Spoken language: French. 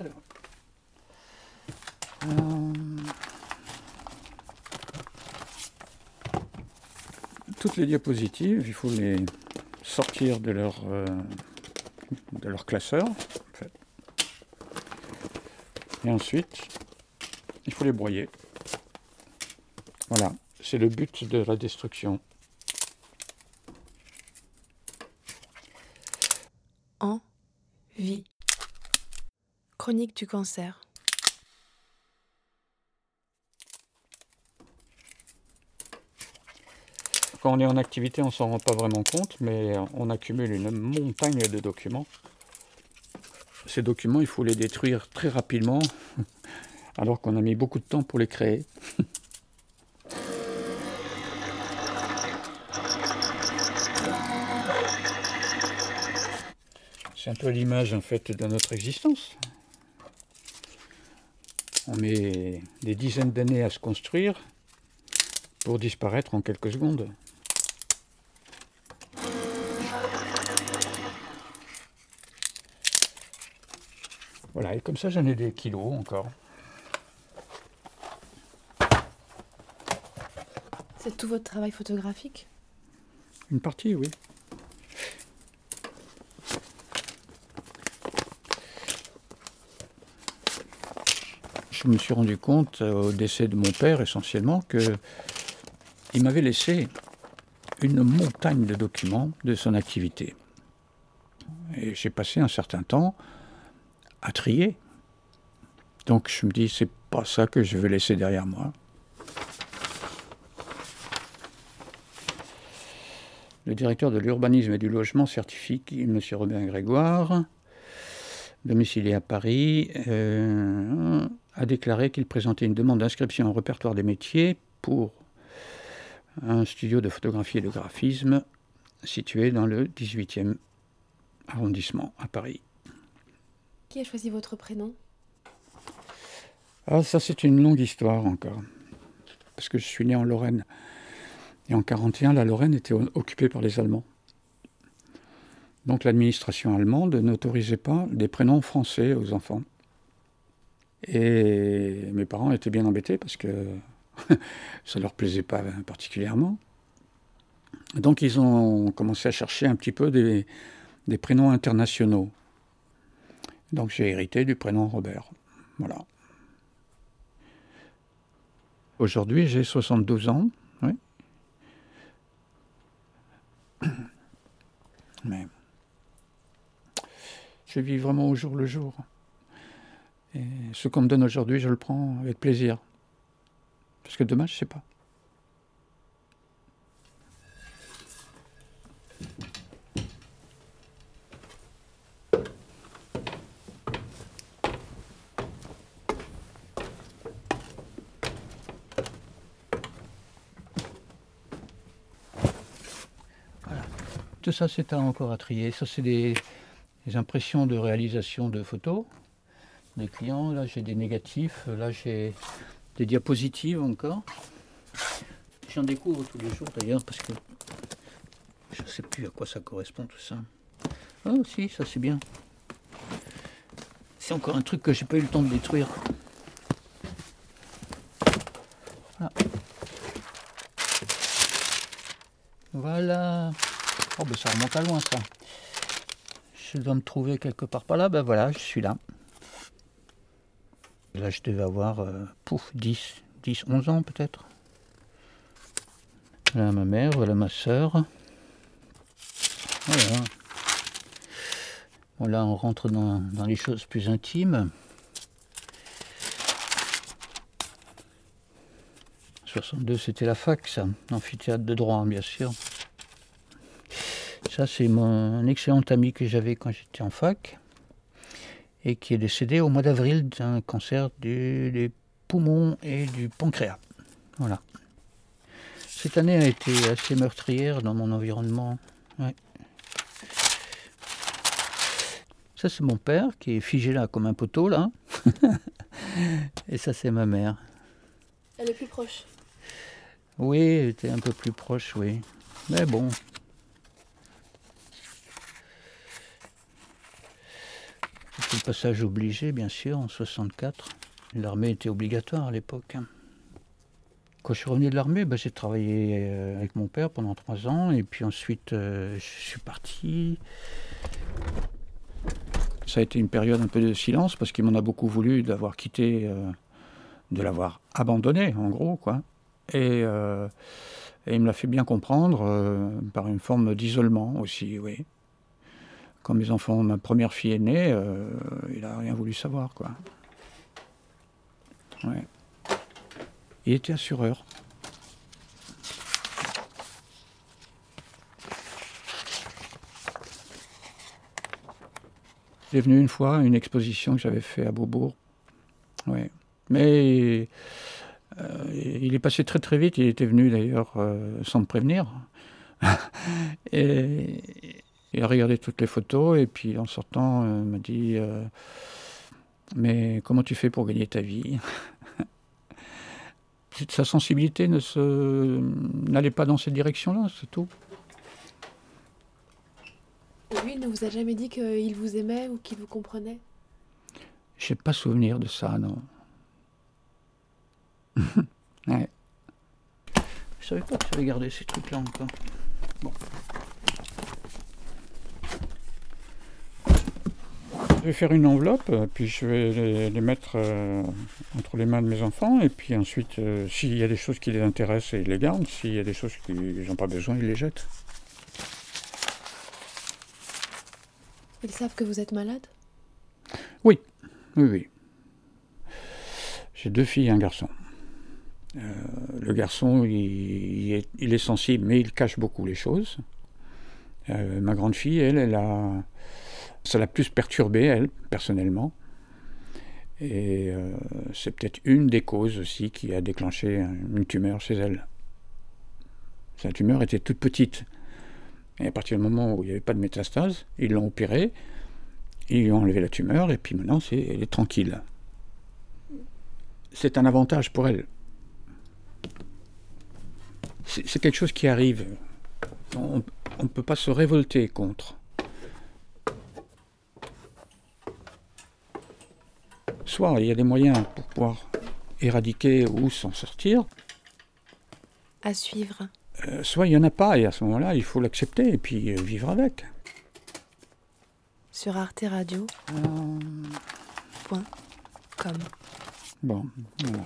Euh, toutes les diapositives, il faut les sortir de leur, euh, de leur classeur. Et ensuite, il faut les broyer. Voilà, c'est le but de la destruction. En vie. Chronique du cancer. Quand on est en activité, on s'en rend pas vraiment compte, mais on accumule une montagne de documents. Ces documents, il faut les détruire très rapidement, alors qu'on a mis beaucoup de temps pour les créer. C'est un peu l'image en fait de notre existence. On met des dizaines d'années à se construire pour disparaître en quelques secondes. Voilà, et comme ça j'en ai des kilos encore. C'est tout votre travail photographique? Une partie, oui. Je me suis rendu compte euh, au décès de mon père essentiellement que il m'avait laissé une montagne de documents de son activité. Et j'ai passé un certain temps à trier. Donc je me dis, c'est pas ça que je veux laisser derrière moi. Le directeur de l'urbanisme et du logement certifie M. Robin Grégoire, domicilié à Paris, euh, a déclaré qu'il présentait une demande d'inscription au répertoire des métiers pour un studio de photographie et de graphisme situé dans le 18e arrondissement à Paris. Qui a choisi votre prénom? Ah, ça c'est une longue histoire encore. Parce que je suis né en Lorraine. Et en 1941, la Lorraine était occupée par les Allemands. Donc l'administration allemande n'autorisait pas des prénoms français aux enfants. Et mes parents étaient bien embêtés parce que ça ne leur plaisait pas particulièrement. Donc ils ont commencé à chercher un petit peu des, des prénoms internationaux. Donc j'ai hérité du prénom Robert. Voilà. Aujourd'hui, j'ai 72 ans. Oui. Mais je vis vraiment au jour le jour. Et ce qu'on me donne aujourd'hui, je le prends avec plaisir. Parce que demain, je ne sais pas. Voilà. Tout ça, c'est encore à trier. Ça, c'est des, des impressions de réalisation de photos des clients. Là, j'ai des négatifs. Là, j'ai des diapositives encore. J'en découvre tous les jours d'ailleurs parce que je ne sais plus à quoi ça correspond tout ça. Ah si, ça c'est bien. C'est encore un truc que j'ai pas eu le temps de détruire. Voilà. Voilà. Oh ben ça remonte à loin ça. Je dois me trouver quelque part par là. Ben voilà, je suis là. Là, je devais avoir, euh, pouf, 10, 10, 11 ans peut-être. Voilà ma mère, voilà ma soeur. Voilà. Bon, là, on rentre dans, dans les choses plus intimes. 62, c'était la fac, ça. Amphithéâtre de droit, bien sûr. Ça, c'est mon excellent ami que j'avais quand j'étais en fac et qui est décédé au mois d'avril d'un cancer du, des poumons et du pancréas. Voilà. Cette année a été assez meurtrière dans mon environnement. Ouais. Ça, c'est mon père qui est figé là comme un poteau, là. et ça, c'est ma mère. Elle est plus proche. Oui, elle était un peu plus proche, oui. Mais bon, toute C'était le passage obligé, bien sûr, en 64. L'armée était obligatoire à l'époque. Quand je suis revenu de l'armée, ben, j'ai travaillé euh, avec mon père pendant trois ans, et puis ensuite euh, je suis parti. Ça a été une période un peu de silence parce qu'il m'en a beaucoup voulu d'avoir quitté, euh, de l'avoir abandonné, en gros, quoi. Et, et il me l'a fait bien comprendre par une forme d'isolement aussi, oui. Quand mes enfants, ma première fille est née, il n'a rien voulu savoir, quoi. Ouais. Il était assureur. Il est venu une fois à une exposition que j'avais fait à Beaubourg. Ouais. Mais euh, il est passé très très vite. Il était venu d'ailleurs euh, sans me prévenir. et il a regardé toutes les photos et puis en sortant, euh, il m'a dit Mais comment tu fais pour gagner ta vie? Sa sensibilité ne se n'allait pas dans cette direction-là, c'est tout. Lui ne vous a jamais dit qu'il vous aimait ou qu'il vous comprenait? Je n'ai pas souvenir de ça, non. ouais. Je savais pas que j'avais gardé ces trucs-là encore. Bon. Je vais faire une enveloppe, euh, puis je vais les, mettre euh, entre les mains de mes enfants, et puis ensuite, euh, s'il y a des choses qui les intéressent, ils les gardent, s'il y a des choses qui n'ont pas besoin, ils les jettent. Ils savent que vous êtes malade? Oui, oui, oui. J'ai deux filles et un garçon. le garçon, il, est, il, est, sensible, mais il cache beaucoup les choses. ma grande fille, elle, elle a ça l'a plus perturbée, elle, personnellement. Et euh, c'est peut-être une des causes aussi qui a déclenché une tumeur chez elle. Sa tumeur était toute petite. Et à partir du moment où il n'y avait pas de métastase, ils l'ont opérée, ils lui ont enlevé la tumeur, et puis maintenant, elle est tranquille. C'est un avantage pour elle. C'est, quelque chose qui arrive. On ne peut pas se révolter contre. Soit il y a des moyens pour pouvoir éradiquer ou s'en sortir. À suivre. Euh, soit il n'y en a pas, et à ce moment-là, il faut l'accepter et puis euh, vivre avec. Sur Arte Radio. Euh. Point. Com. Bon, voilà.